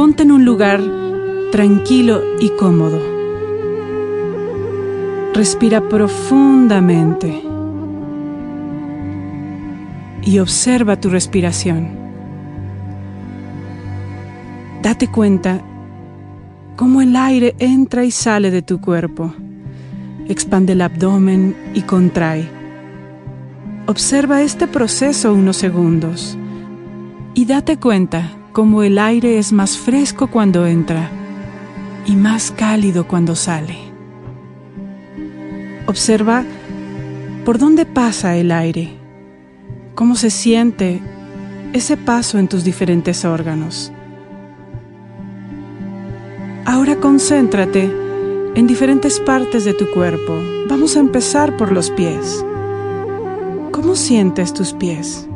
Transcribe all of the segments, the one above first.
Ponte en un lugar tranquilo y cómodo. Respira profundamente y observa tu respiración. Date cuenta cómo el aire entra y sale de tu cuerpo. Expande el abdomen y contrae. Observa este proceso unos segundos y date cuenta cómo el aire es más fresco cuando entra y más cálido cuando sale. Observa por dónde pasa el aire, cómo se siente ese paso en tus diferentes órganos. Ahora concéntrate en diferentes partes de tu cuerpo. Vamos a empezar por los pies. ¿Cómo sientes tus pies?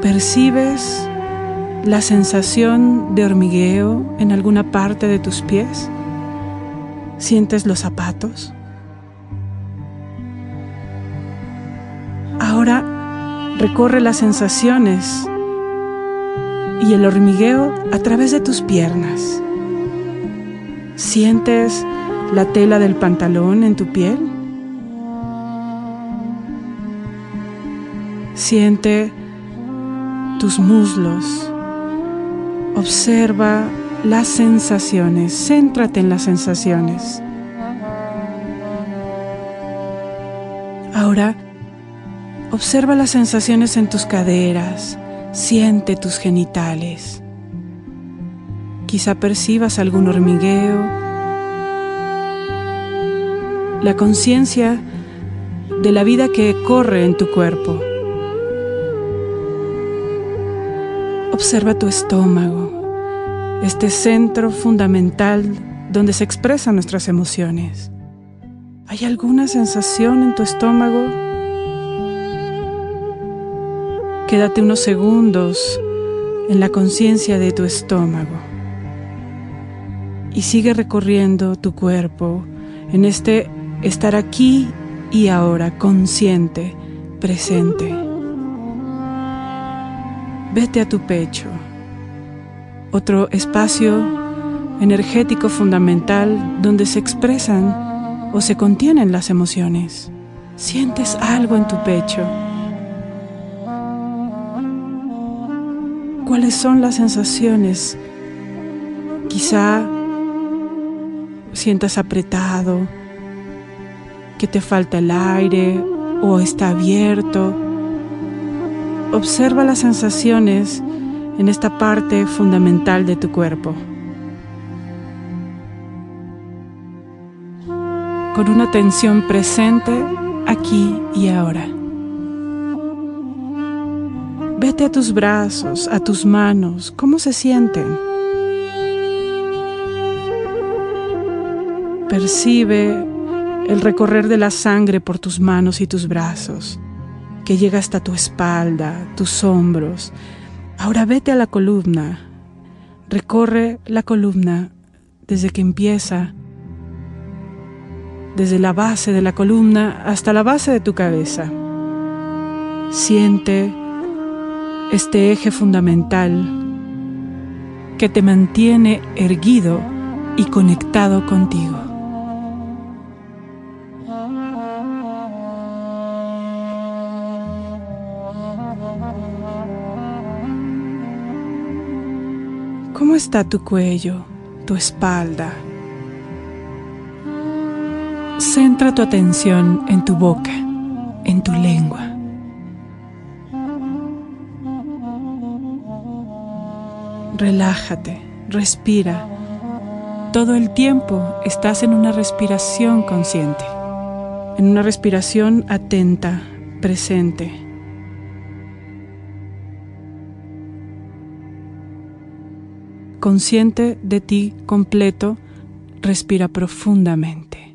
¿Percibes la sensación de hormigueo en alguna parte de tus pies? ¿Sientes los zapatos? Ahora recorre las sensaciones y el hormigueo a través de tus piernas. ¿Sientes la tela del pantalón en tu piel? Siente tus muslos. Observa las sensaciones. Céntrate en las sensaciones. Ahora, observa las sensaciones en tus caderas. Siente tus genitales. Quizá percibas algún hormigueo. La conciencia de la vida que corre en tu cuerpo. Observa tu estómago, este centro fundamental donde se expresan nuestras emociones. ¿Hay alguna sensación en tu estómago? Quédate unos segundos en la conciencia de tu estómago y sigue recorriendo tu cuerpo en este estar aquí y ahora, consciente, presente. Vete a tu pecho, otro espacio energético fundamental donde se expresan o se contienen las emociones. Sientes algo en tu pecho. ¿Cuáles son las sensaciones? Quizá sientas apretado, que te falta el aire o está abierto. Observa las sensaciones en esta parte fundamental de tu cuerpo. Con una atención presente aquí y ahora. Vete a tus brazos, a tus manos, ¿cómo se sienten? Percibe el recorrer de la sangre por tus manos y tus brazos, que llega hasta tu espalda, tus hombros. Ahora vete a la columna. Recorre la columna desde que empieza, desde la base de la columna hasta la base de tu cabeza. Siente este eje fundamental que te mantiene erguido y conectado contigo. ¿Cómo está tu cuello, tu espalda? Centra tu atención en tu boca, en tu lengua. Relájate, respira. Todo el tiempo estás en una respiración consciente, en una respiración atenta, presente. Consciente de ti completo, respira profundamente.